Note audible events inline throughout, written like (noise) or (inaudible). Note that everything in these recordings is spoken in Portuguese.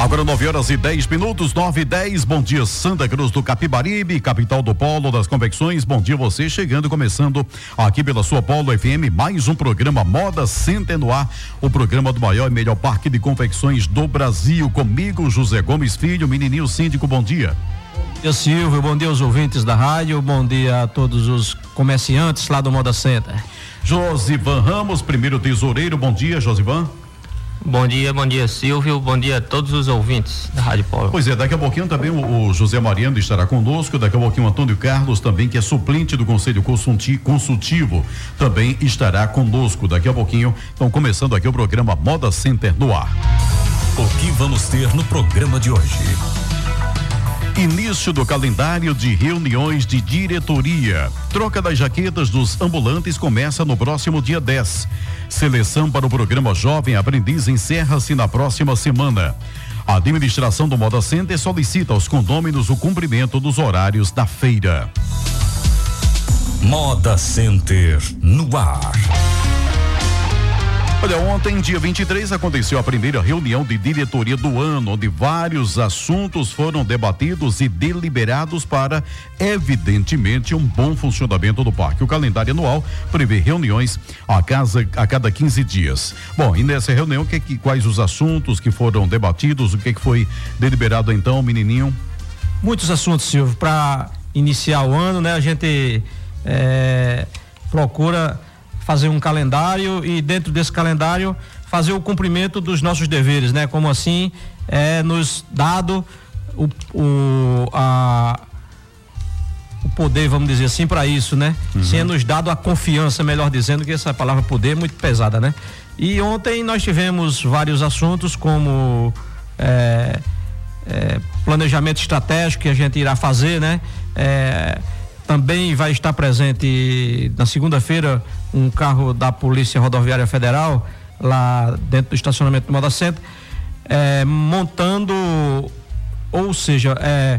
Agora 9 horas e 10 minutos, 9 e 10. Bom dia, Santa Cruz do Capibaribe, capital do Polo das Convecções. Bom dia, você chegando, começando aqui pela sua Polo FM, mais um programa Moda Centenoar, o programa do maior e melhor parque de confecções do Brasil. Comigo, José Gomes Filho, menininho síndico, bom dia. Bom dia, Silvio. Bom dia aos ouvintes da rádio. Bom dia a todos os comerciantes lá do Moda Center. Josivan Ramos, primeiro tesoureiro. Bom dia, Josivan. Bom dia, bom dia Silvio, bom dia a todos os ouvintes da Rádio Polo. Pois é, daqui a pouquinho também o, o José Mariano estará conosco, daqui a pouquinho o Antônio Carlos também, que é suplente do Conselho Consultivo, também estará conosco daqui a pouquinho. Então, começando aqui o programa Moda Center no ar. O que vamos ter no programa de hoje? Início do calendário de reuniões de diretoria. Troca das jaquetas dos ambulantes começa no próximo dia 10. Seleção para o programa Jovem Aprendiz encerra-se na próxima semana. A administração do Moda Center solicita aos condôminos o cumprimento dos horários da feira. Moda Center no ar. Olha, ontem, dia 23, aconteceu a primeira reunião de diretoria do ano, onde vários assuntos foram debatidos e deliberados para, evidentemente, um bom funcionamento do parque. O calendário anual prevê reuniões a, casa, a cada 15 dias. Bom, e nessa reunião, que, que, quais os assuntos que foram debatidos, o que, que foi deliberado então, menininho? Muitos assuntos, Silvio, para iniciar o ano, né? A gente é, procura fazer um calendário e dentro desse calendário fazer o cumprimento dos nossos deveres, né? Como assim é nos dado o, o, a, o poder, vamos dizer assim, para isso, né? Uhum. Sendo nos dado a confiança, melhor dizendo, que essa palavra poder é muito pesada, né? E ontem nós tivemos vários assuntos como é, é, planejamento estratégico que a gente irá fazer, né? É, também vai estar presente na segunda-feira um carro da Polícia Rodoviária Federal lá dentro do estacionamento do Moda Center, é, montando, ou seja, é,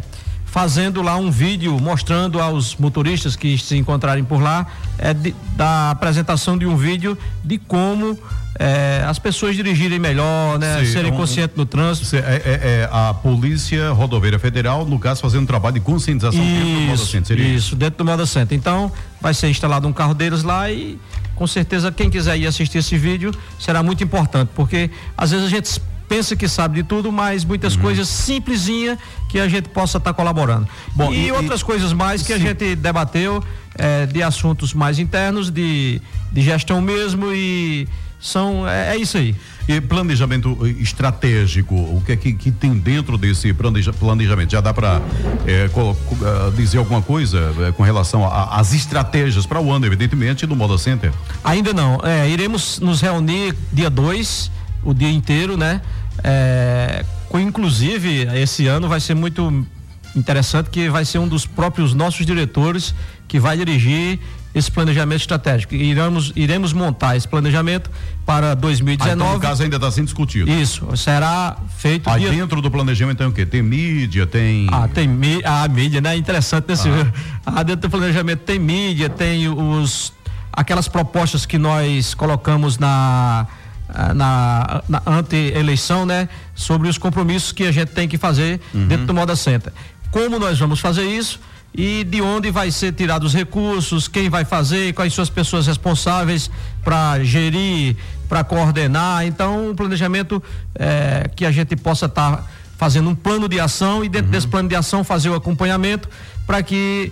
fazendo lá um vídeo mostrando aos motoristas que se encontrarem por lá é, de, da apresentação de um vídeo de como é, as pessoas dirigirem melhor, né? Sim, serem um, conscientes no trânsito. É, é, é, a Polícia Rodoviária Federal, no caso, fazendo um trabalho de conscientização isso, dentro do Moda Center. Seria isso, isso, dentro do Moda Center. Então, vai ser instalado um carro deles lá e com certeza quem quiser ir assistir esse vídeo será muito importante, porque às vezes a gente pensa que sabe de tudo, mas muitas uhum. coisas simplesinha que a gente possa estar tá colaborando. Bom, e, e, outras coisas mais que sim. a gente debateu é, de assuntos mais internos, de, de gestão mesmo e são é, é, isso aí. E planejamento estratégico, o que é que, que tem dentro desse planejamento? Já dá para é, ah, dizer alguma coisa é, com relação às estratégias para o ano, evidentemente, do Moda Center? Ainda não. É, iremos nos reunir dia 2, o dia inteiro, né? É, inclusive, esse ano vai ser muito interessante que vai ser um dos próprios nossos diretores que vai dirigir esse planejamento estratégico. Iremos, iremos montar esse planejamento para 2019. Ah, então, no caso ainda está sendo discutido. Isso, será feito. Aí dia... dentro do planejamento tem o quê? Tem mídia, tem. Ah, tem mídia, a mídia, né? Interessante, né, Silvio? Ah. ah, dentro do planejamento tem mídia, tem os aquelas propostas que nós colocamos na ah, na, na ante-eleição, né? Sobre os compromissos que a gente tem que fazer uhum. dentro do Moda Center. Como nós vamos fazer isso? E de onde vai ser tirado os recursos, quem vai fazer, quais são as pessoas responsáveis para gerir, para coordenar. Então, um planejamento é, que a gente possa estar tá fazendo um plano de ação e dentro uhum. desse plano de ação fazer o acompanhamento para que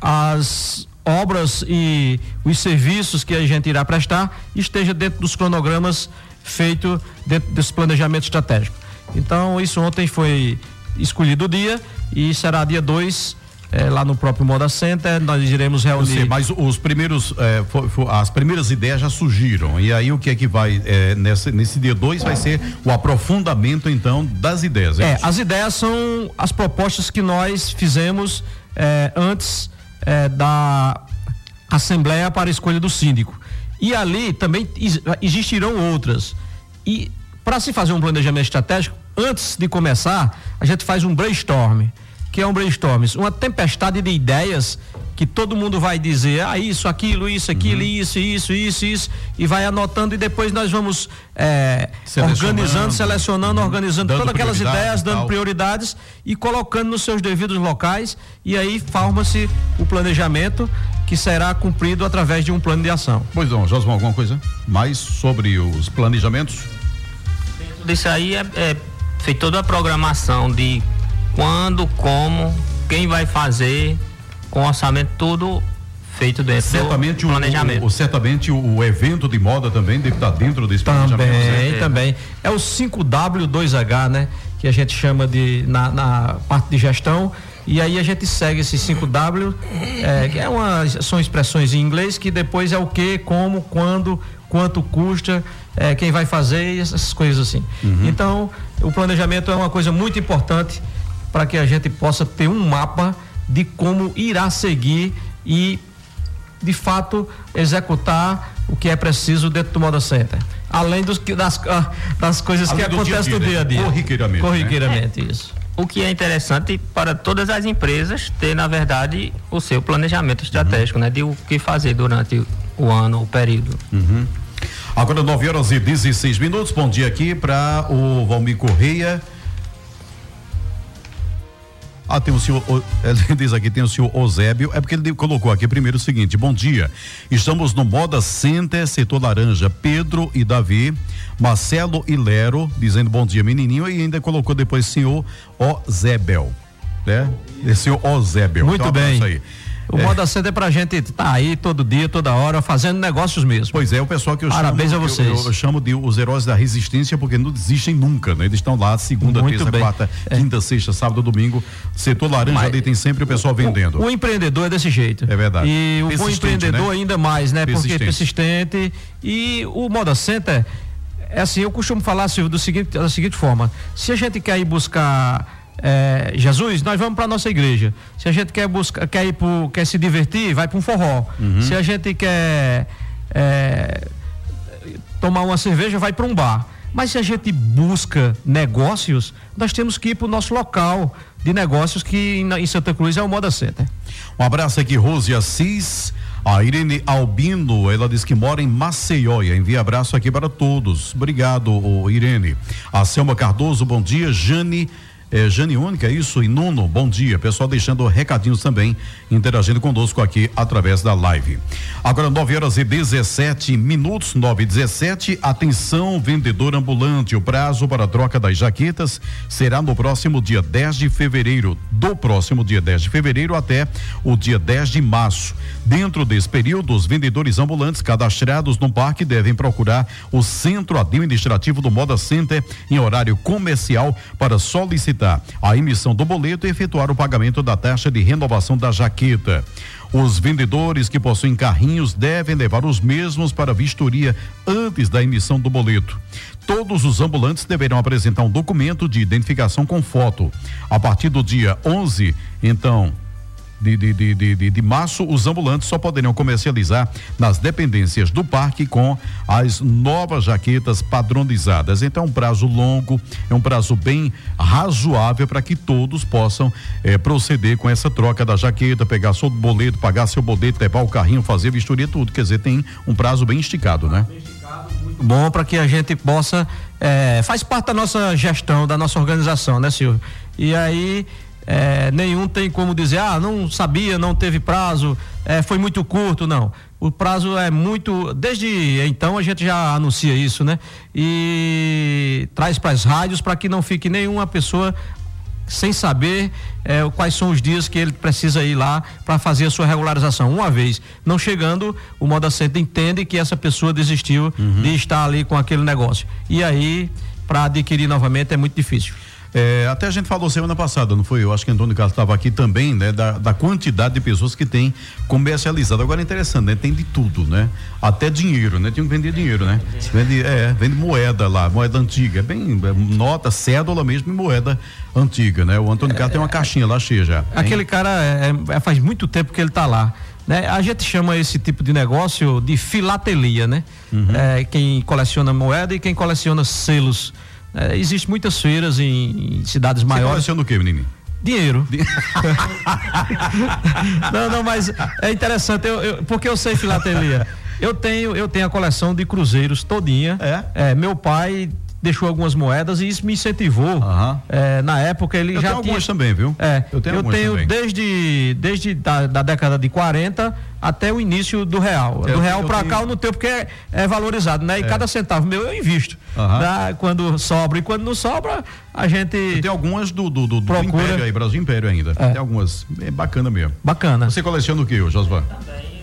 as obras e os serviços que a gente irá prestar esteja dentro dos cronogramas feito dentro desse planejamento estratégico. Então, isso ontem foi escolhido o dia e será dia 2 é, lá no próprio Moda Center, nós iremos reunir. Sei, mas os primeiros, é, for, for, as primeiras ideias já surgiram. E aí o que é que vai é, nesse, nesse dia 2 vai ser o aprofundamento então das ideias. É, as ideias são as propostas que nós fizemos é, antes é, da Assembleia para a escolha do síndico. E ali também existirão outras. E para se fazer um planejamento estratégico, antes de começar, a gente faz um brainstorm que é um brainstorm, uma tempestade de ideias que todo mundo vai dizer, ah, isso, aquilo, isso, aquilo, uhum. isso, isso, isso, isso, e vai anotando e depois nós vamos é, organizando, selecionando, uhum. organizando todas aquelas ideias, dando prioridades e colocando nos seus devidos locais e aí forma-se o planejamento que será cumprido através de um plano de ação. Pois não, Josmão, alguma coisa mais sobre os planejamentos? Dentro disso aí é, é feita toda a programação de quando, como, quem vai fazer, com orçamento tudo feito dentro certamente do planejamento. O, o, certamente o, o, evento de moda também deve estar dentro desse também, planejamento. Também, né? também. É o 5W2H, né? Que a gente chama de na, na parte de gestão. E aí a gente segue esse 5W, é, que é uma, são expressões em inglês que depois é o que, como, quando, quanto custa, é, quem vai fazer, essas coisas assim. Uhum. Então, o planejamento é uma coisa muito importante para que a gente possa ter um mapa de como irá seguir e, de fato, executar o que é preciso dentro do Moda Center. Além dos, das, ah, das coisas Além que acontecem no dia a dia. Corriqueiramente. Corriqueiramente, né? isso. O que é interessante para todas as empresas ter, na verdade, o seu planejamento estratégico, uhum. né? De o que fazer durante o ano, o período. Uhum. Agora, 9 horas e 16 minutos. Bom dia aqui para o Valmir Correia. Ah, tem o senhor, (laughs) ele diz aqui, tem o senhor Osébio, é porque ele colocou aqui primeiro o seguinte, bom dia, estamos no Moda Center, setor laranja, Pedro e Davi, Marcelo e Lero, dizendo bom dia menininho, e ainda colocou depois senhor Osébio, né? Esse senhor Osébio. Muito então, bem. Aí. O é. Moda Center é pra gente tá aí todo dia, toda hora, fazendo negócios mesmo. Pois é, o pessoal que eu Parabéns chamo, a vocês. Eu, eu, chamo de os heróis da resistência porque não desistem nunca, né? Eles estão lá segunda, Muito terça, bem. quarta, é. quinta, sexta, sábado, domingo. Setor laranja Mas, ali tem sempre o pessoal vendendo. O, o, empreendedor é desse jeito. É verdade. E o bom empreendedor né? ainda mais, né? Persistente. Porque é persistente. E o Moda Center é assim, eu costumo falar, Silvio, do seguinte, da seguinte forma: se a gente quer ir buscar é, Jesus, nós vamos para nossa igreja. Se a gente quer buscar, quer ir pro, quer se divertir, vai para um forró. Uhum. Se a gente quer é, tomar uma cerveja, vai para um bar. Mas se a gente busca negócios, nós temos que ir para o nosso local de negócios que em, Santa Cruz é o Moda Center. Um abraço aqui, Rose Assis. A Irene Albino, ela diz que mora em Maceió e envia abraço aqui para todos. Obrigado, Irene. A Selma Cardoso, bom dia. Jane é, Jane Única, isso, e Nuno, bom dia. Pessoal deixando recadinhos também, interagindo conosco aqui através da live. Agora, 9 horas e 17 minutos, 9 e 17. Atenção, vendedor ambulante. O prazo para a troca das jaquetas será no próximo dia 10 de fevereiro. Do próximo dia 10 de fevereiro até o dia 10 de março. Dentro desse período, os vendedores ambulantes cadastrados no parque devem procurar o centro administrativo do Moda Center em horário comercial para solicitar a emissão do boleto e efetuar o pagamento da taxa de renovação da jaqueta. Os vendedores que possuem carrinhos devem levar os mesmos para vistoria antes da emissão do boleto. Todos os ambulantes deverão apresentar um documento de identificação com foto. A partir do dia 11, então, de, de, de, de, de março, os ambulantes só poderão comercializar nas dependências do parque com as novas jaquetas padronizadas. Então, é um prazo longo, é um prazo bem razoável para que todos possam eh, proceder com essa troca da jaqueta, pegar seu boleto, pagar seu boleto, levar o carrinho, fazer vistoria, tudo. Quer dizer, tem um prazo bem esticado, né? Bom para que a gente possa. Eh, faz parte da nossa gestão, da nossa organização, né, Silvio? E aí é, nenhum tem como dizer, ah, não sabia, não teve prazo, é, foi muito curto, não. O prazo é muito. Desde então a gente já anuncia isso, né? E traz para as rádios para que não fique nenhuma pessoa sem saber é, quais são os dias que ele precisa ir lá para fazer a sua regularização. Uma vez não chegando, o Moda Center entende que essa pessoa desistiu uhum. de estar ali com aquele negócio. E aí, para adquirir novamente é muito difícil. É, até a gente falou semana passada, não foi? Eu acho que Antônio Carlos estava aqui também, né? Da, da, quantidade de pessoas que tem comercializado. Agora é interessante, né? Tem de tudo, né? Até dinheiro, né? Tinha que vender dinheiro, né? Vende, é, vende moeda lá, moeda antiga, bem, é, nota, cédula mesmo e moeda antiga, né? O Antônio Carlos tem uma caixinha lá cheia já. Aquele cara é, é, faz muito tempo que ele está lá. Né? A gente chama esse tipo de negócio de filatelia, né? Uhum. É, quem coleciona moeda e quem coleciona selos. É, Existem muitas feiras em, em cidades Você maiores. Você coleciona o quê, menino? Dinheiro. (laughs) não, não, mas é interessante, eu, eu, porque eu sei filatelia. Eu tenho, eu tenho a coleção de cruzeiros todinha. É? é meu pai deixou algumas moedas e isso me incentivou. Uhum. É, na época ele eu já tenho tinha. algumas também, viu? É, eu tenho, eu tenho também. desde, desde da, da, década de 40 até o início do real. Eu, do real para cá eu não tenho porque é, é valorizado, né? E é. cada centavo meu eu invisto. Uhum. Da, quando sobra e quando não sobra, a gente. Tem algumas do, do, do, procura. do Império aí, Brasil Império ainda. É. Tem algumas. É bacana mesmo. Bacana. Você coleciona o que, Josvan? Também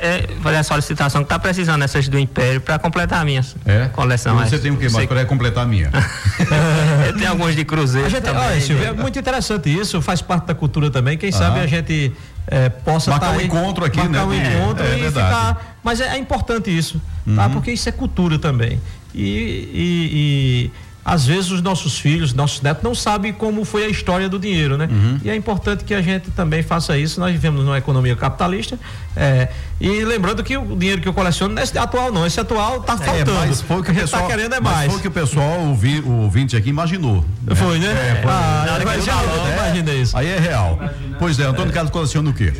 é, fazer a solicitação que está precisando essas do Império para completar a minha é? coleção. E você tem o que mais para completar a minha? (laughs) eu tenho alguns de cruzeiro. Gente, também. Olha, Silvio, é muito interessante isso, faz parte da cultura também. Quem sabe a gente é, possa marcar tá um aí, encontro aqui, marcar né? um encontro é, e ficar. Mas é, é, importante isso, tá? uhum. tá? Porque isso é cultura também. e, e, e às vezes os nossos filhos, nossos netos não sabem como foi a história do dinheiro, né? Uhum. E é importante que a gente também faça isso. Nós vivemos numa economia capitalista é, e lembrando que o dinheiro que eu coleciono não é esse atual não, esse atual está é, faltando. É, mas foi o que o tá pessoal, tá querendo é mais. foi o que o pessoal, o, vi, o ouvinte aqui imaginou. Né? Foi, né? É, foi, ah, imagina isso. Aí é real. Pois é, Antônio Carlos coleciona o quê?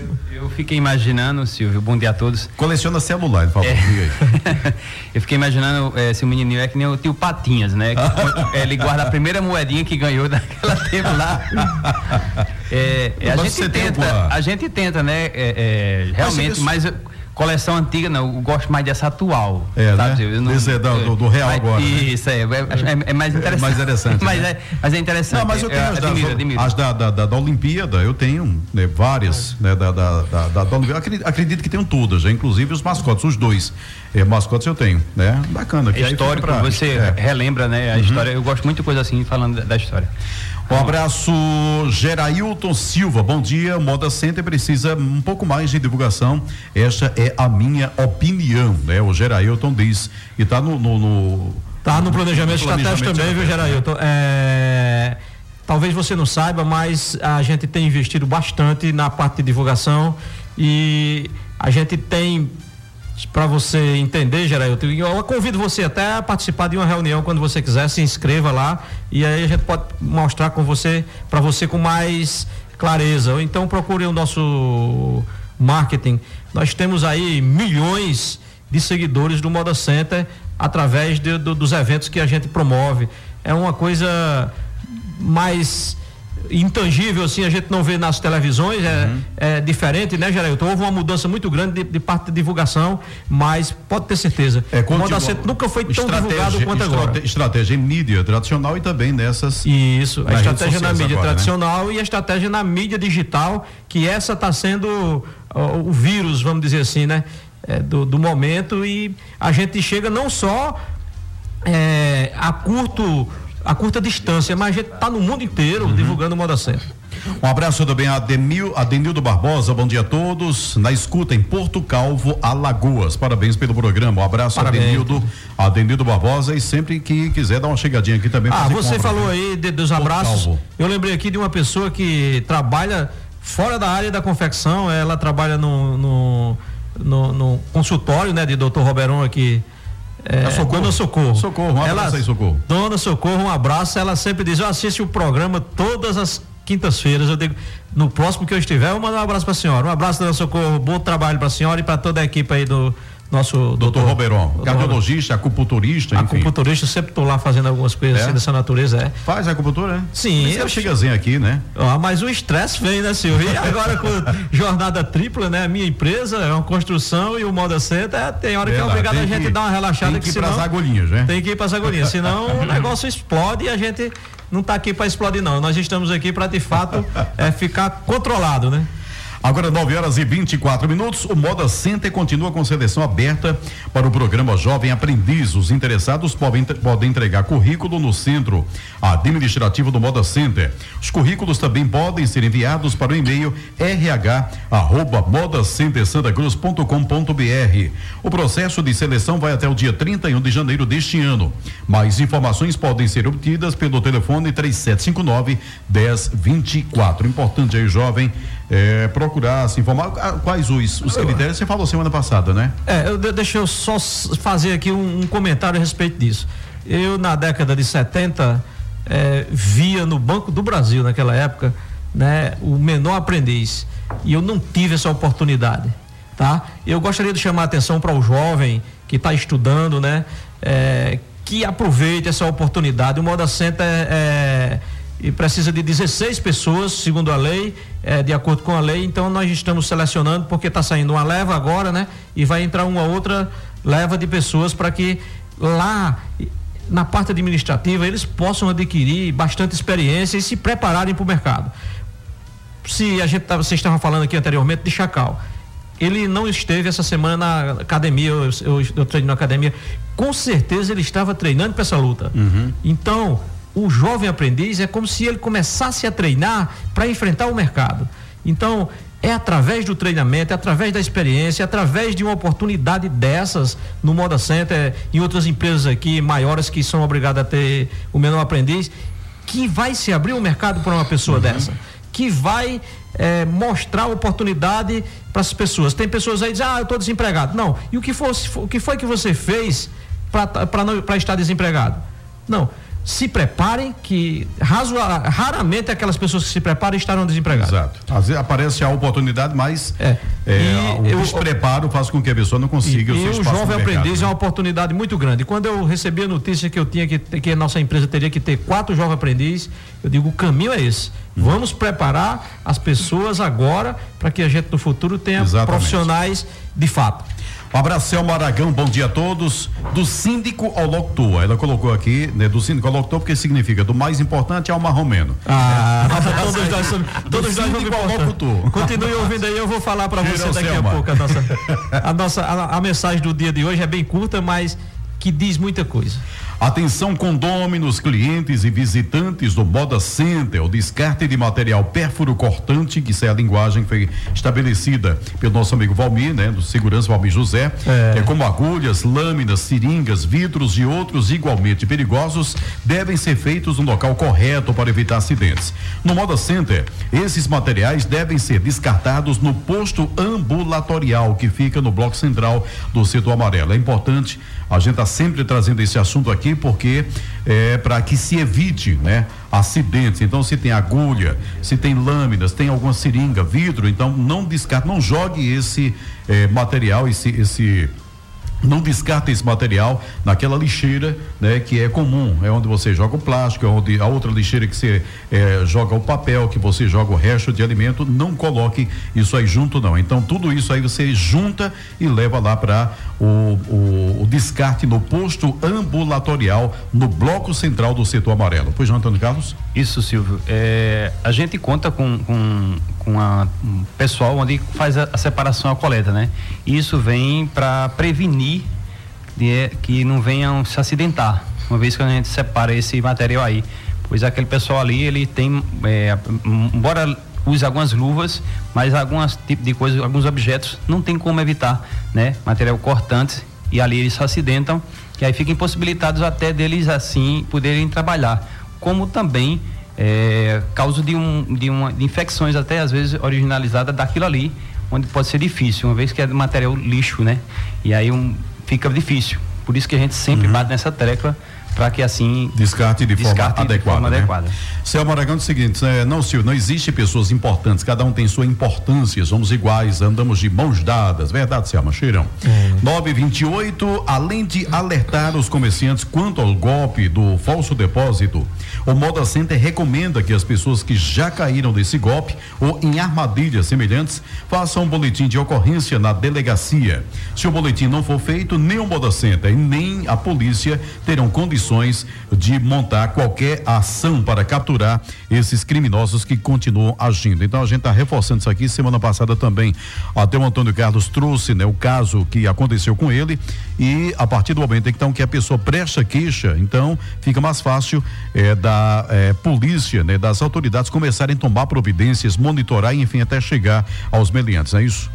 Eu fiquei imaginando, Silvio, bom dia a todos. Coleciona celular, ele falou. É. (laughs) eu fiquei imaginando é, se o menininho é que nem o tio Patinhas, né? Que, (laughs) ele guarda a primeira moedinha que ganhou (laughs) daquela tempo lá. É, é a gente tenta, a gente tenta, né? É, é, realmente, mas, coleção antiga, não, eu gosto mais dessa atual. É, tá, né? Não, Esse é do, do, real mas, agora. Né? Isso, né? é, é, é, mais interessante. É mais interessante. (laughs) mas, né? é, mas é interessante. Não, mas eu tenho as, admiro, da, admiro. as da, da, da, da, Olimpíada, eu tenho né, várias, né, da, da, da, da, da Olimpíada. Acredito que tenho todas, né? inclusive os mascotes, os dois. É, mascotes eu tenho, né? Bacana. É histórico, pra, você é. relembra, né? A uhum. história, eu gosto muito de coisa assim, falando da, da história. Um abraço, Gerailton Silva. Bom dia. Moda Center precisa um pouco mais de divulgação. Esta é a minha opinião, né? O Gerailton diz. E está no, no, no, Tá no planejamento, no planejamento estratégico também, viu, Gerailton? É, talvez você não saiba, mas a gente tem investido bastante na parte de divulgação e a gente tem para você entender, Geraldo, eu convido você até a participar de uma reunião quando você quiser, se inscreva lá e aí a gente pode mostrar com você, para você com mais clareza. Ou então procure o nosso marketing. Nós temos aí milhões de seguidores do Moda Center através de, do, dos eventos que a gente promove. É uma coisa mais intangível assim a gente não vê nas televisões é, uhum. é diferente né Geraldo houve uma mudança muito grande de, de, parte de divulgação mas pode ter certeza é, o Moda nunca foi tão divulgado quanto agora estratégia em mídia tradicional e também nessas isso a estratégia na mídia agora, né? tradicional né? e a estratégia na mídia digital que essa está sendo o vírus vamos dizer assim né é, do, do momento e a gente chega não só é, a curto a curta distância, mas a gente está no mundo inteiro uhum. divulgando o Moda Center. Um abraço também a Ademil, Adenildo Barbosa, bom dia a todos. Na escuta em Porto Calvo, Alagoas. Parabéns pelo programa. Um abraço a Adenildo, Adenildo Barbosa e sempre que quiser dar uma chegadinha aqui também. Ah, você falou aí de, dos abraços. Eu lembrei aqui de uma pessoa que trabalha fora da área da confecção, ela trabalha no, no, no, no consultório, né, de doutor Roberão aqui é, Socorro. Dona Socorro. Socorro, um ela, aí, Socorro. Dona Socorro, um abraço. Ela sempre diz: Eu assisto o programa todas as quintas-feiras. Eu digo, no próximo que eu estiver, eu mando um abraço para a senhora. Um abraço, Dona Socorro. Bom trabalho para a senhora e para toda a equipe aí do nosso doutor, Roberon, cardiologista, acupunturista, enfim. Acupunturista, sempre estou lá fazendo algumas coisas é? assim dessa natureza, é. Faz acupuntura, né? Sim. Você eu chegazinho aqui, né? Ah, mas o estresse vem, né, Silvio? E agora com (laughs) jornada tripla, né? A minha empresa é uma construção e o Moda Center, é, tem hora que é obrigado a gente que, dar uma relaxada. Tem que ir para as agulhinhas, né? Tem que ir para as agulhinhas, senão (laughs) o negócio explode e a gente não está aqui para explodir, não. Nós estamos aqui para, de fato, é, ficar controlado, né? Agora 9 horas e 24 minutos. O Moda Center continua com seleção aberta para o programa Jovem Aprendiz. Os interessados podem, podem entregar currículo no centro administrativo do Moda Center. Os currículos também podem ser enviados para o e-mail rh@modacentersantacruz.com.br. O processo de seleção vai até o dia 31 de janeiro deste ano. Mais informações podem ser obtidas pelo telefone 3759 1024. Importante aí, jovem, é, procurar se informar ah, quais os, os critérios. Você falou semana passada, né? É, eu, deixa eu só fazer aqui um, um comentário a respeito disso. Eu, na década de 70, é, via no Banco do Brasil, naquela época, né, o menor aprendiz. E eu não tive essa oportunidade. Tá? Eu gostaria de chamar a atenção para o jovem que está estudando, né? É, que aproveite essa oportunidade. O Moda Center é, é, precisa de 16 pessoas, segundo a lei, é, de acordo com a lei. Então nós estamos selecionando porque está saindo uma leva agora, né? E vai entrar uma outra leva de pessoas para que lá na parte administrativa eles possam adquirir bastante experiência e se prepararem para o mercado. Se a gente vocês estavam falando aqui anteriormente de Chacal, ele não esteve essa semana na academia, eu, eu, eu treino na academia. Com certeza ele estava treinando para essa luta. Uhum. Então, o jovem aprendiz é como se ele começasse a treinar para enfrentar o mercado. Então, é através do treinamento, é através da experiência, é através de uma oportunidade dessas no Moda Center, em outras empresas aqui maiores que são obrigadas a ter o menor aprendiz, que vai se abrir o um mercado para uma pessoa uhum. dessa, que vai é, mostrar oportunidade para as pessoas. Tem pessoas aí que dizem, ah, eu estou desempregado. Não. E o que, fosse, o que foi que você fez para estar desempregado? Não se preparem, que raramente aquelas pessoas que se preparam estarão desempregadas. Exato. Às vezes aparece a oportunidade, mas é. É, o eu, despreparo faz com que a pessoa não consiga e, o seu e o jovem aprendiz né? é uma oportunidade muito grande. Quando eu recebi a notícia que eu tinha que que a nossa empresa teria que ter quatro jovens aprendizes, eu digo o caminho é esse. Vamos preparar as pessoas agora para que a gente no futuro tenha Exatamente. profissionais de fato. Um abraço, Selma Aragão, bom dia a todos. Do síndico ao locutor. Ela colocou aqui, né, do síndico ao locutor, porque significa do mais importante ao marromeno. Ah, é. todos nós somos, todos nós somos ao locutor. Continue ouvindo aí, eu vou falar para você daqui Selma. a pouco. A nossa, a, nossa a, a mensagem do dia de hoje é bem curta, mas que diz muita coisa. Atenção condôminos, clientes e visitantes do Moda Center, o descarte de material pérfuro cortante, que isso é a linguagem que foi estabelecida pelo nosso amigo Valmir, né, do segurança Valmir José, é. é como agulhas, lâminas, seringas, vidros e outros igualmente perigosos, devem ser feitos no local correto para evitar acidentes. No Moda Center, esses materiais devem ser descartados no posto ambulatorial que fica no bloco central do setor amarelo. É importante a gente está sempre trazendo esse assunto aqui porque é para que se evite, né, acidentes. Então, se tem agulha, se tem lâminas, tem alguma seringa, vidro, então não descarte, não jogue esse é, material, esse esse não descarta esse material naquela lixeira, né, que é comum, é onde você joga o plástico, é onde a outra lixeira que você é, joga o papel, que você joga o resto de alimento, não coloque isso aí junto não. Então tudo isso aí você junta e leva lá para o, o, o, descarte no posto ambulatorial no bloco central do setor amarelo. Pois não, Antônio Carlos? Isso, Silvio. É, a gente conta com, com, com a, um pessoal onde faz a, a separação, a coleta, né? Isso vem para prevenir de, que não venham se acidentar, uma vez que a gente separa esse material aí. Pois aquele pessoal ali, ele tem, é, embora use algumas luvas, mas alguns tipos de coisas, alguns objetos não tem como evitar, né? Material cortante e ali eles se acidentam e aí ficam impossibilitados até deles assim poderem trabalhar, como também é, causa de, um, de, uma, de infecções até às vezes originalizadas daquilo ali, onde pode ser difícil, uma vez que é material lixo, né? E aí um, fica difícil. Por isso que a gente sempre uhum. bate nessa tecla para que assim descarte de descarte forma de adequada. Forma né? adequada. Céu Maragão é o seguinte, é, não Silvio, não existe pessoas importantes, cada um tem sua importância, somos iguais, andamos de mãos dadas, verdade, Selma Cheirão? É. 928, além de alertar os comerciantes quanto ao golpe do falso depósito, o Moda Center recomenda que as pessoas que já caíram desse golpe ou em armadilhas semelhantes façam um boletim de ocorrência na delegacia. Se o boletim não for feito, nem o Moda Center e nem a polícia terão condições condições de montar qualquer ação para capturar esses criminosos que continuam agindo. Então a gente está reforçando isso aqui. Semana passada também até o Antônio Carlos trouxe né, o caso que aconteceu com ele e a partir do momento então que a pessoa presta queixa, então fica mais fácil é, da é, polícia, né, das autoridades começarem a tomar providências, monitorar e enfim até chegar aos meliantes, é isso?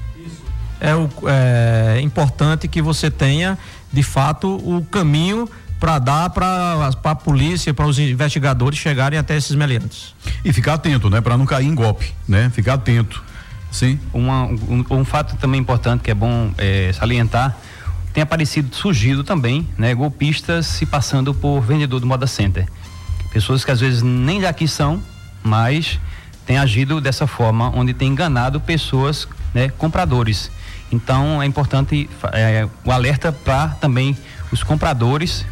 É, o, é importante que você tenha de fato o caminho para dar para a polícia, para os investigadores chegarem até esses meliantes. E ficar atento, né, para não cair em golpe, né? Ficar atento. Sim. Uma, um, um, fato também importante que é bom é, salientar tem aparecido, surgido também, né, golpistas se passando por vendedor do Moda Center. Pessoas que às vezes nem daqui são, mas têm agido dessa forma, onde tem enganado pessoas, né, compradores. Então é importante é, o alerta para também os compradores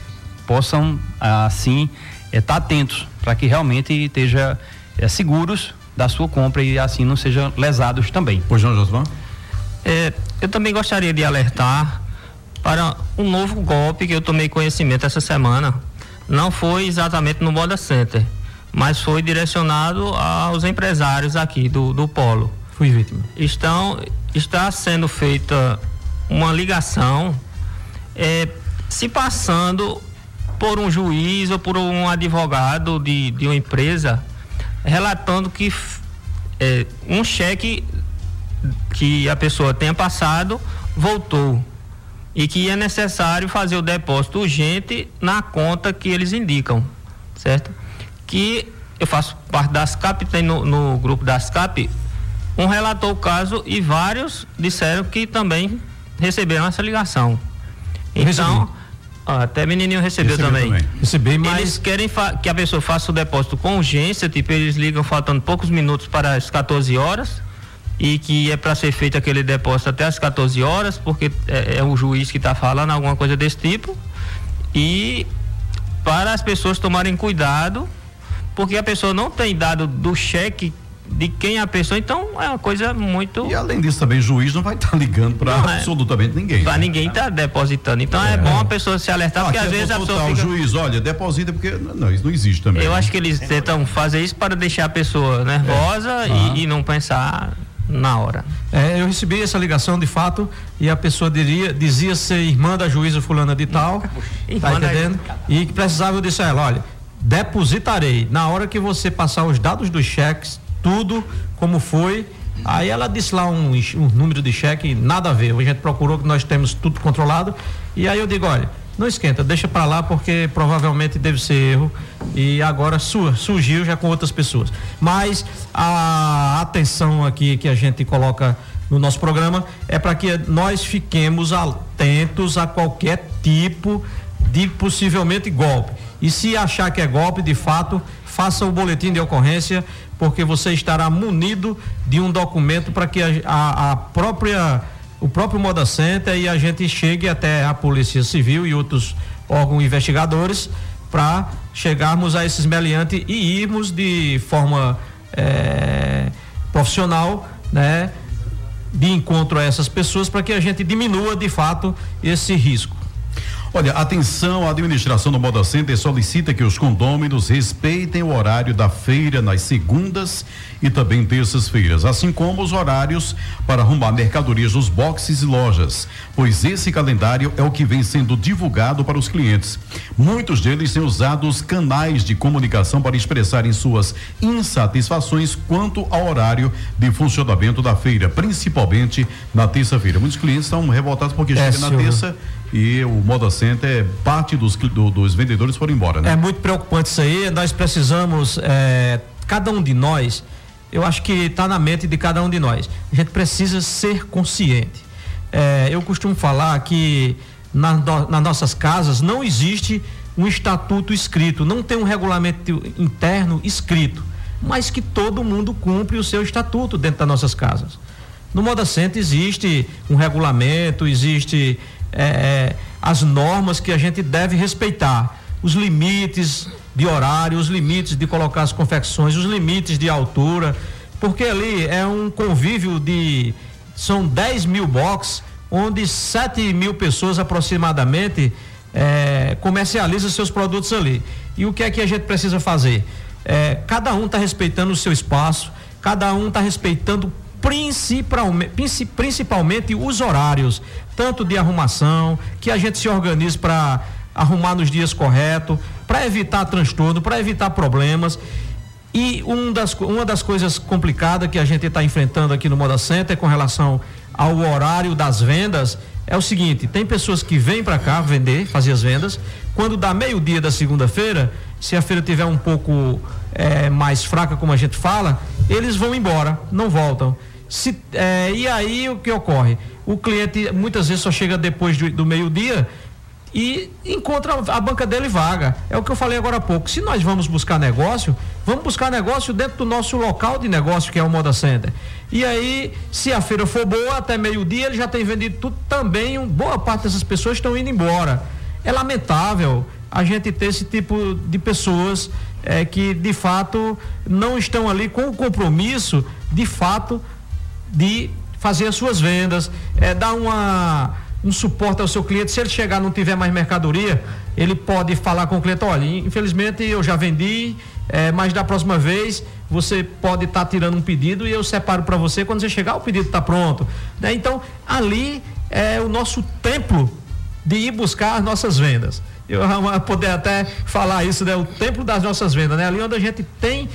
possam assim estar é, tá atentos para que realmente esteja é, seguros da sua compra e assim não sejam lesados também. Pois não, Josvan? É, eu também gostaria de alertar para um novo golpe que eu tomei conhecimento essa semana. Não foi exatamente no Moda Center, mas foi direcionado aos empresários aqui do, do Polo. Fui vítima. Estão, está sendo feita uma ligação é, se passando por um juiz ou por um advogado de, de uma empresa relatando que é, um cheque que a pessoa tenha passado voltou e que é necessário fazer o depósito urgente na conta que eles indicam, certo? Que eu faço parte das CAP, tem no, no grupo das CAP, um relatou o caso e vários disseram que também receberam essa ligação. Então, até menininho recebeu também. também. Recebi, mas... Eles querem que a pessoa faça o depósito com urgência, tipo, eles ligam faltando poucos minutos para as 14 horas e que é para ser feito aquele depósito até as 14 horas, porque é, é o juiz que está falando alguma coisa desse tipo. E para as pessoas tomarem cuidado, porque a pessoa não tem dado do cheque de quem é a pessoa, então é uma coisa muito. E além disso, também o juiz não vai estar tá ligando para é. absolutamente ninguém. Para né? ninguém tá depositando. Então é, é bom a pessoa se alertar, porque às vezes a pessoa. Fica... O juiz, olha, deposita, porque. Não, isso não existe também. Eu né? acho que eles tentam fazer isso para deixar a pessoa nervosa é. e, e não pensar na hora. É, eu recebi essa ligação de fato e a pessoa diria, dizia ser irmã da juíza fulana de tal, tá entendendo? E que precisava, eu disse a ela, olha, depositarei na hora que você passar os dados dos cheques, tudo como foi. Aí ela disse lá um, um número de cheque, nada a ver. A gente procurou que nós temos tudo controlado. E aí eu digo, olha, não esquenta, deixa para lá porque provavelmente deve ser erro e agora su surgiu já com outras pessoas. Mas a atenção aqui que a gente coloca no nosso programa é para que nós fiquemos atentos a qualquer tipo de possivelmente golpe. E se achar que é golpe, de fato, faça o boletim de ocorrência, porque você estará munido de um documento para que a, a, própria o próprio Moda Center e a gente chegue até a Polícia Civil e outros órgãos investigadores para chegarmos a esses meliantes e irmos de forma é, profissional, né, de encontro a essas pessoas para que a gente diminua de fato esse risco. Olha, atenção, a administração do Moda Center solicita que os condôminos respeitem o horário da feira nas segundas e também terças-feiras, assim como os horários para arrumar mercadorias nos boxes e lojas, pois esse calendário é o que vem sendo divulgado para os clientes. Muitos deles têm usado os canais de comunicação para expressarem suas insatisfações quanto ao horário de funcionamento da feira, principalmente na terça-feira. Muitos clientes estão revoltados porque é, chega na terça e o Moda Center, parte dos, do, dos vendedores foram embora, né? É muito preocupante isso aí. Nós precisamos, é, cada um de nós, eu acho que está na mente de cada um de nós. A gente precisa ser consciente. É, eu costumo falar que na, nas nossas casas não existe um estatuto escrito, não tem um regulamento interno escrito, mas que todo mundo cumpre o seu estatuto dentro das nossas casas. No Moda Center existe um regulamento, existe é, é, as normas que a gente deve respeitar, os limites de horário, os limites de colocar as confecções, os limites de altura, porque ali é um convívio de são 10 mil boxes, onde 7 mil pessoas aproximadamente é, comercializa seus produtos ali. E o que é que a gente precisa fazer? É, cada um está respeitando o seu espaço, cada um está respeitando principalmente, principalmente os horários, tanto de arrumação, que a gente se organize para arrumar nos dias corretos, para evitar transtorno, para evitar problemas. E um das, uma das coisas complicadas que a gente está enfrentando aqui no Moda Center com relação ao horário das vendas é o seguinte: tem pessoas que vêm para cá vender, fazer as vendas. Quando dá meio-dia da segunda-feira, se a feira tiver um pouco é, mais fraca, como a gente fala, eles vão embora, não voltam. Se, é, e aí o que ocorre? O cliente muitas vezes só chega depois do, do meio-dia e encontra a banca dele vaga. É o que eu falei agora há pouco. Se nós vamos buscar negócio, vamos buscar negócio dentro do nosso local de negócio, que é o Moda Center. E aí, se a feira for boa, até meio-dia ele já tem vendido tudo também. Boa parte dessas pessoas estão indo embora. É lamentável a gente ter esse tipo de pessoas é, que de fato não estão ali com o compromisso, de fato, de fazer as suas vendas, é, dar uma um suporte ao seu cliente. Se ele chegar não tiver mais mercadoria, ele pode falar com o cliente, olha, infelizmente eu já vendi, é, mas da próxima vez você pode estar tá tirando um pedido e eu separo para você quando você chegar o pedido está pronto. Né? Então ali é o nosso templo de ir buscar as nossas vendas. (laughs) Eu poder até falar isso, né? O templo das nossas vendas, né? Ali onde a gente tem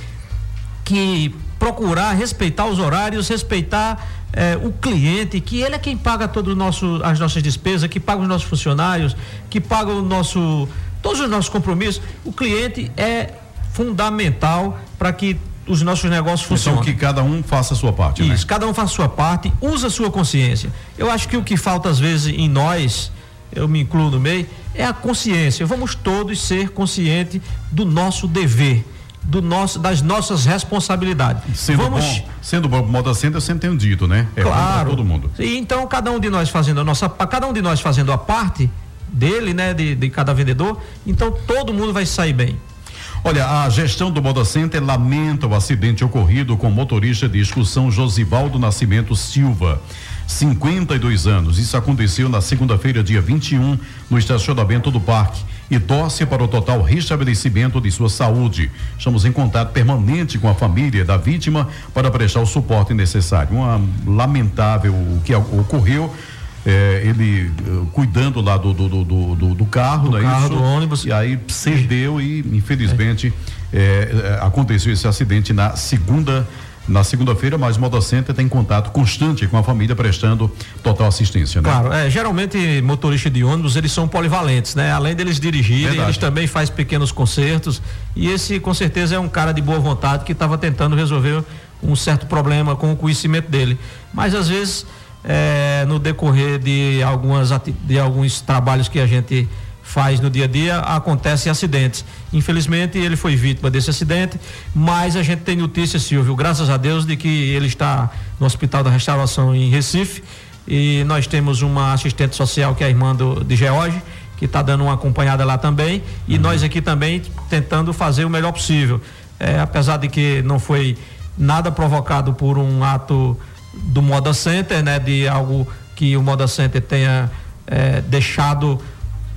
que procurar respeitar os horários, respeitar é, o cliente, que ele é quem paga todo nosso, as nossas despesas, que paga os nossos funcionários, que paga o nosso, todos os nossos compromissos. O cliente é fundamental para que os nossos negócios então, funcionem. Então que cada um faça a sua parte. Né? Isso, né? cada um faça a sua parte, usa a sua consciência. Eu acho que o que falta às vezes em nós, eu me incluo no meio, é a consciência. Vamos todos ser conscientes do nosso dever do nosso, das nossas responsabilidades. Sendo Vamos... bom, sendo bom moda center, eu sempre tenho dito, né? É claro. todo mundo. E então cada um de nós fazendo a nossa, cada um de nós fazendo a parte dele, né, de, de cada vendedor, então todo mundo vai sair bem. Olha, a gestão do Moda Center lamenta o acidente ocorrido com o motorista de excursão Josivaldo Nascimento Silva. 52 anos. Isso aconteceu na segunda-feira, dia 21, no estacionamento do parque e torce para o total restabelecimento de sua saúde. Estamos em contato permanente com a família da vítima para prestar o suporte necessário. Uma lamentável o que ocorreu. É, ele uh, cuidando lá do, do, do, do, do carro, do, é carro do ônibus. E aí cedeu e, infelizmente, é. É, aconteceu esse acidente na segunda na segunda-feira, mas o Moda Center tem contato constante com a família prestando total assistência, né? Claro, é, geralmente motoristas de ônibus, eles são polivalentes, né? Além deles dirigirem, Verdade. eles também fazem pequenos concertos e esse com certeza é um cara de boa vontade que estava tentando resolver um certo problema com o conhecimento dele. Mas às vezes, é, no decorrer de algumas de alguns trabalhos que a gente faz no dia a dia, acontecem acidentes. Infelizmente, ele foi vítima desse acidente, mas a gente tem notícia, Silvio, graças a Deus, de que ele está no Hospital da Restauração em Recife e nós temos uma assistente social que é a irmã do, de George, que está dando uma acompanhada lá também, e uhum. nós aqui também tentando fazer o melhor possível. É, apesar de que não foi nada provocado por um ato do Moda Center, né, de algo que o Moda Center tenha é, deixado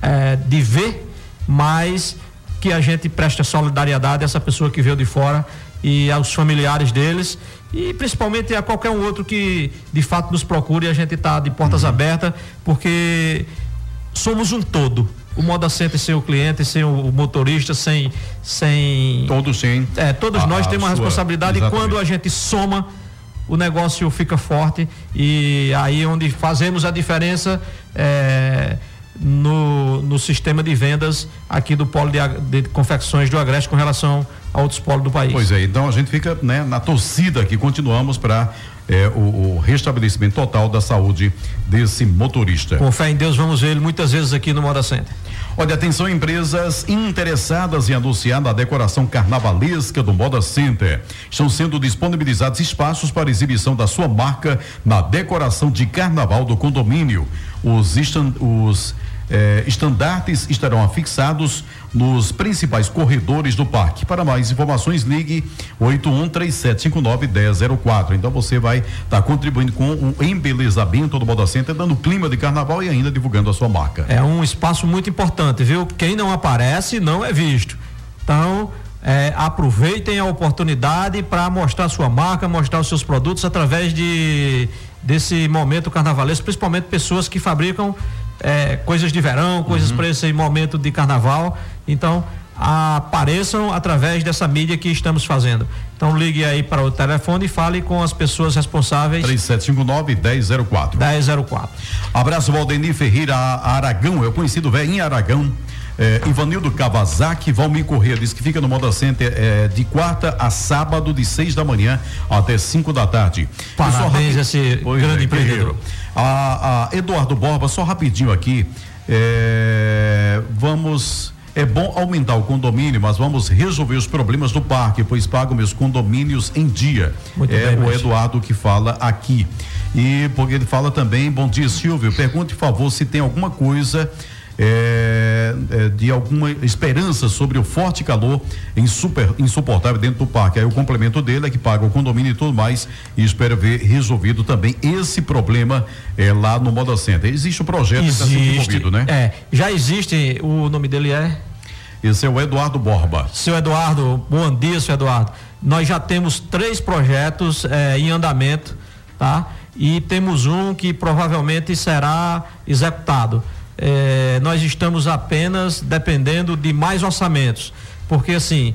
é, de ver, mas que a gente preste solidariedade a essa pessoa que veio de fora e aos familiares deles e principalmente a qualquer um outro que de fato nos procure, a gente está de portas uhum. abertas, porque somos um todo. O Moda Center sem o cliente, sem o motorista, sem. sem todos sim. É, todos a, nós temos uma responsabilidade exatamente. e quando a gente soma, o negócio fica forte e aí onde fazemos a diferença é, no, no sistema de vendas aqui do polo de, de confecções do Agreste com relação a outros polos do país. Pois é, então a gente fica né, na torcida que continuamos para é, o, o, restabelecimento total da saúde desse motorista. Com fé em Deus, vamos ver ele muitas vezes aqui no Moda Center. Olha, atenção empresas interessadas em anunciar a decoração carnavalesca do Moda Center. Estão sendo disponibilizados espaços para exibição da sua marca na decoração de carnaval do condomínio. Os, os eh, estandartes estarão afixados nos principais corredores do parque. Para mais informações, ligue 8137591004. Então você vai estar tá contribuindo com o embelezamento do Moda Center, dando clima de carnaval e ainda divulgando a sua marca. É um espaço muito importante, viu? Quem não aparece não é visto. Então, é, aproveitem a oportunidade para mostrar sua marca, mostrar os seus produtos através de desse momento carnavalesco, principalmente pessoas que fabricam é, coisas de verão, coisas uhum. para esse momento de carnaval. Então, apareçam através dessa mídia que estamos fazendo. Então ligue aí para o telefone e fale com as pessoas responsáveis. 3759 1004. 1004. Abraço Valdemir Ferreira Aragão, o conhecido velho em Aragão. É, Ivanildo Kawasaki, Valmir Corrêa, diz que fica no Moda Center é, de quarta a sábado, de seis da manhã até cinco da tarde. Parabéns esse grande é, empreendedor. A, a, Eduardo Borba, só rapidinho aqui. É, vamos. É bom aumentar o condomínio, mas vamos resolver os problemas do parque, pois pago meus condomínios em dia. Muito é bem, o Eduardo que fala aqui. E porque ele fala também, bom dia, Silvio. Pergunte, por favor, se tem alguma coisa é, é, de alguma esperança sobre o forte calor insuper, insuportável dentro do parque. Aí o complemento dele é que paga o condomínio e tudo mais e espera ver resolvido também esse problema é, lá no Moda Center. Existe o um projeto existe, que está sendo né? É, já existe, o nome dele é? Esse é o Eduardo Borba. Seu Eduardo, bom dia, seu Eduardo. Nós já temos três projetos é, em andamento, tá? E temos um que provavelmente será executado é, nós estamos apenas dependendo de mais orçamentos, porque assim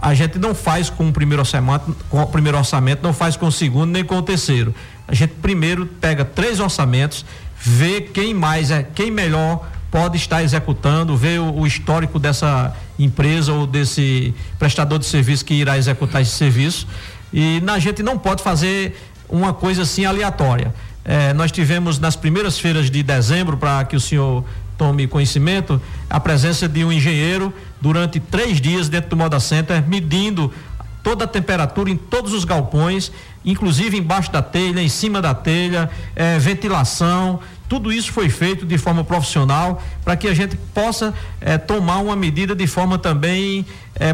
a gente não faz com o primeiro orçamento, com o primeiro orçamento, não faz com o segundo nem com o terceiro. A gente primeiro pega três orçamentos, vê quem mais é, quem melhor pode estar executando, vê o, o histórico dessa empresa ou desse prestador de serviço que irá executar esse serviço. E a gente não pode fazer uma coisa assim aleatória. É, nós tivemos nas primeiras feiras de dezembro, para que o senhor tome conhecimento, a presença de um engenheiro durante três dias dentro do Moda Center, medindo toda a temperatura em todos os galpões, inclusive embaixo da telha, em cima da telha, é, ventilação. Tudo isso foi feito de forma profissional para que a gente possa é, tomar uma medida de forma também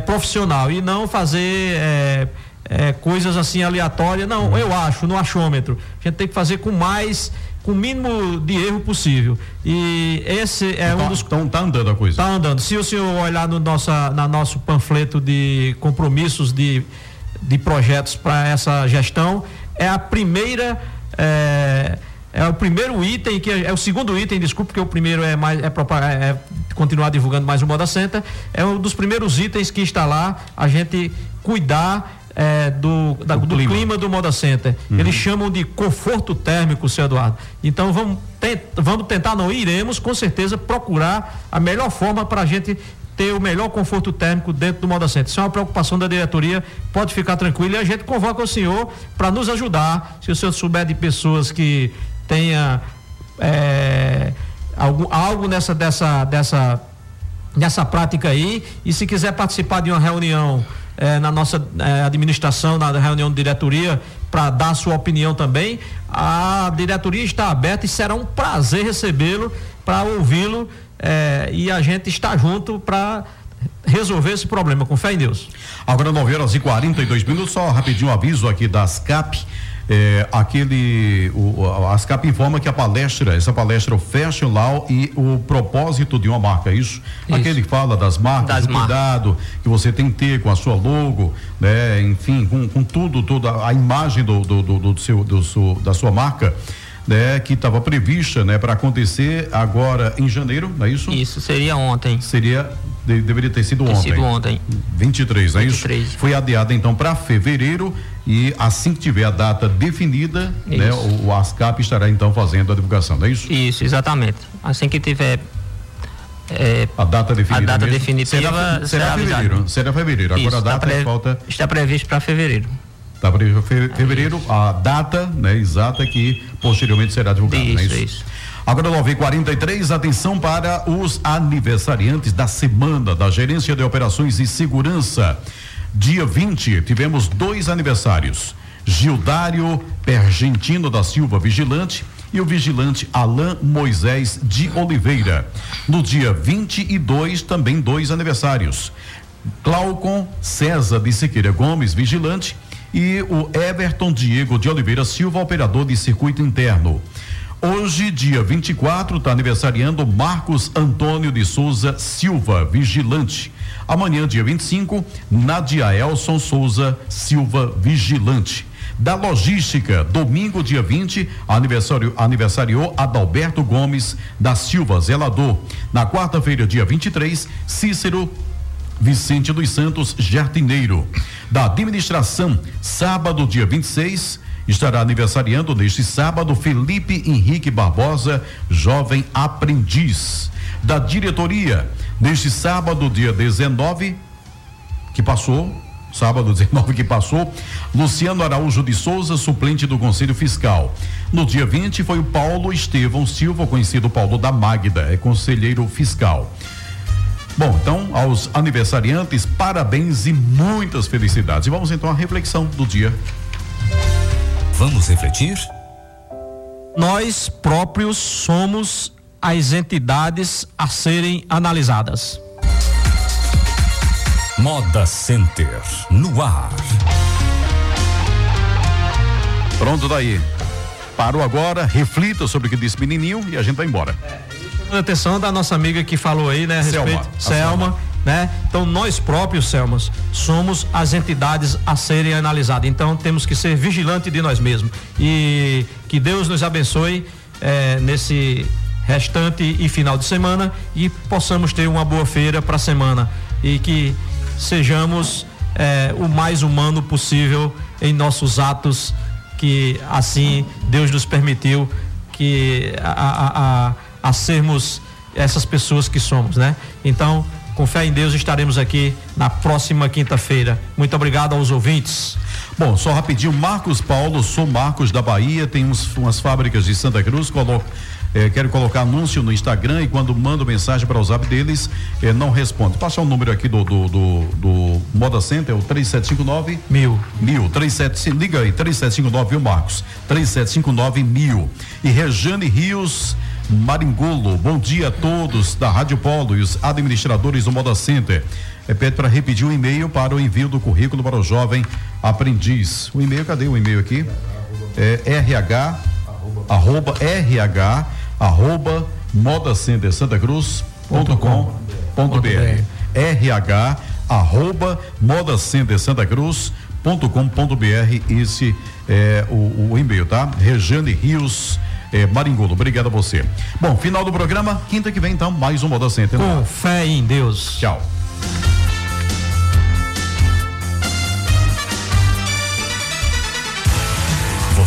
profissional e não fazer é, coisas assim aleatórias. Não, eu acho, no achômetro. A gente tem que fazer com mais, com o mínimo de erro possível. E esse é então, um dos. Então tá andando a coisa. Tá andando. Se o senhor olhar no nossa, na nosso panfleto de compromissos de, de projetos para essa gestão, é a primeira. É, é o primeiro item que é o segundo item, desculpe, porque o primeiro é mais é, é, é continuar divulgando mais o Moda Center, é um dos primeiros itens que está lá, a gente cuidar é, do, da, do, clima. clima. do Moda Center. Uhum. Eles chamam de conforto térmico, seu Eduardo. Então vamos, tent, vamos tentar, não iremos, com certeza, procurar a melhor forma para a gente ter o melhor conforto térmico dentro do Moda Center. Isso é uma preocupação da diretoria, pode ficar tranquilo e a gente convoca o senhor para nos ajudar. Se o senhor souber de pessoas que tenha é, algo, algo nessa, dessa, dessa, dessa prática aí, e se quiser participar de uma reunião é, na nossa é, administração, na reunião de diretoria, para dar sua opinião também. A diretoria está aberta e será um prazer recebê-lo, para ouvi-lo é, e a gente está junto para resolver esse problema, com fé em Deus. Agora 9 horas e 42 minutos, só rapidinho um aviso aqui das CAP. É, aquele o, a ASCAP informa que a palestra, essa palestra o Fashion Law e o propósito de uma marca, é isso? isso. Aquele que fala das marcas, das do cuidado que você tem que ter com a sua logo, né? Enfim, com, com tudo, toda a imagem do, do, do, do seu, do, seu, da sua marca. Né, que estava prevista, né, para acontecer agora em janeiro, não é isso? Isso seria ontem. Seria de, deveria ter sido ter ontem. Sido ontem. 23, não é 23. isso? Foi adiada então para fevereiro e assim que tiver a data definida, né, o, o, ASCAP estará então fazendo a divulgação, não é isso? Isso, exatamente. Assim que tiver é, a data definitiva. A data definitiva será, será, será fevereiro. Será fevereiro. Agora a data tá pre, falta. Está previsto para fevereiro. Está previsto para fevereiro, a data né, exata que posteriormente será divulgada. Isso, é isso? isso. Agora 943, atenção para os aniversariantes da semana da Gerência de Operações e Segurança. Dia 20, tivemos dois aniversários. Gildário Pergentino da Silva Vigilante e o vigilante Alain Moisés de Oliveira. No dia 22, também dois aniversários. Glaucon César de Siqueira Gomes, vigilante, e o Everton Diego de Oliveira Silva, operador de circuito interno. Hoje, dia 24, está aniversariando Marcos Antônio de Souza Silva, vigilante. Amanhã, dia 25, Nadia Elson Souza Silva, vigilante. Da logística, domingo, dia 20, aniversário, aniversariou Adalberto Gomes da Silva, zelador. Na quarta-feira, dia 23, Cícero Vicente dos Santos Jardineiro. Da administração, sábado, dia 26, estará aniversariando neste sábado Felipe Henrique Barbosa, jovem aprendiz. Da diretoria, neste sábado, dia 19, que passou, sábado (laughs) 19 que passou, Luciano Araújo de Souza, suplente do Conselho Fiscal. No dia 20 foi o Paulo Estevão Silva, conhecido Paulo da Magda, é conselheiro fiscal. Bom, então, aos aniversariantes, parabéns e muitas felicidades. E vamos então à reflexão do dia. Vamos refletir? Nós próprios somos as entidades a serem analisadas. Moda Center no ar. Pronto daí. Parou agora, reflita sobre o que disse menininho e a gente vai embora. É, atenção da nossa amiga que falou aí, né, a respeito Selma, Selma, Selma né? Então nós próprios, Selmas, somos as entidades a serem analisadas. Então temos que ser vigilantes de nós mesmos. E que Deus nos abençoe eh, nesse restante e final de semana e possamos ter uma boa feira para a semana e que sejamos eh, o mais humano possível em nossos atos que assim Deus nos permitiu que a, a, a, a sermos essas pessoas que somos, né? Então com fé em Deus estaremos aqui na próxima quinta-feira. Muito obrigado aos ouvintes. Bom, só rapidinho, Marcos Paulo, sou Marcos da Bahia, tem uns, umas fábricas de Santa Cruz, coloco eh, quero colocar anúncio no Instagram e quando mando mensagem para o zap deles, eh, não responde. Passa o número aqui do, do, do, do Moda Center, o 3759 mil. Mil, 37, liga aí, 3759, viu, Marcos? 3759 mil. E Rejane Rios, Maringolo. Bom dia a todos da Rádio Polo e os administradores do Moda Center. É, pede para repetir o e-mail para o envio do currículo para o jovem aprendiz. O e-mail, cadê o e-mail aqui? É RH, arroba, RH, arroba, modacenter Santa Cruz ponto com ponto br. RH, arroba, modacenter Santa Cruz ponto com ponto br. Esse é o, o e-mail, tá? Rejane Rios é, Maringolo. Obrigado a você. Bom, final do programa, quinta que vem então, mais um Moda Center. Com fé em Deus. Tchau.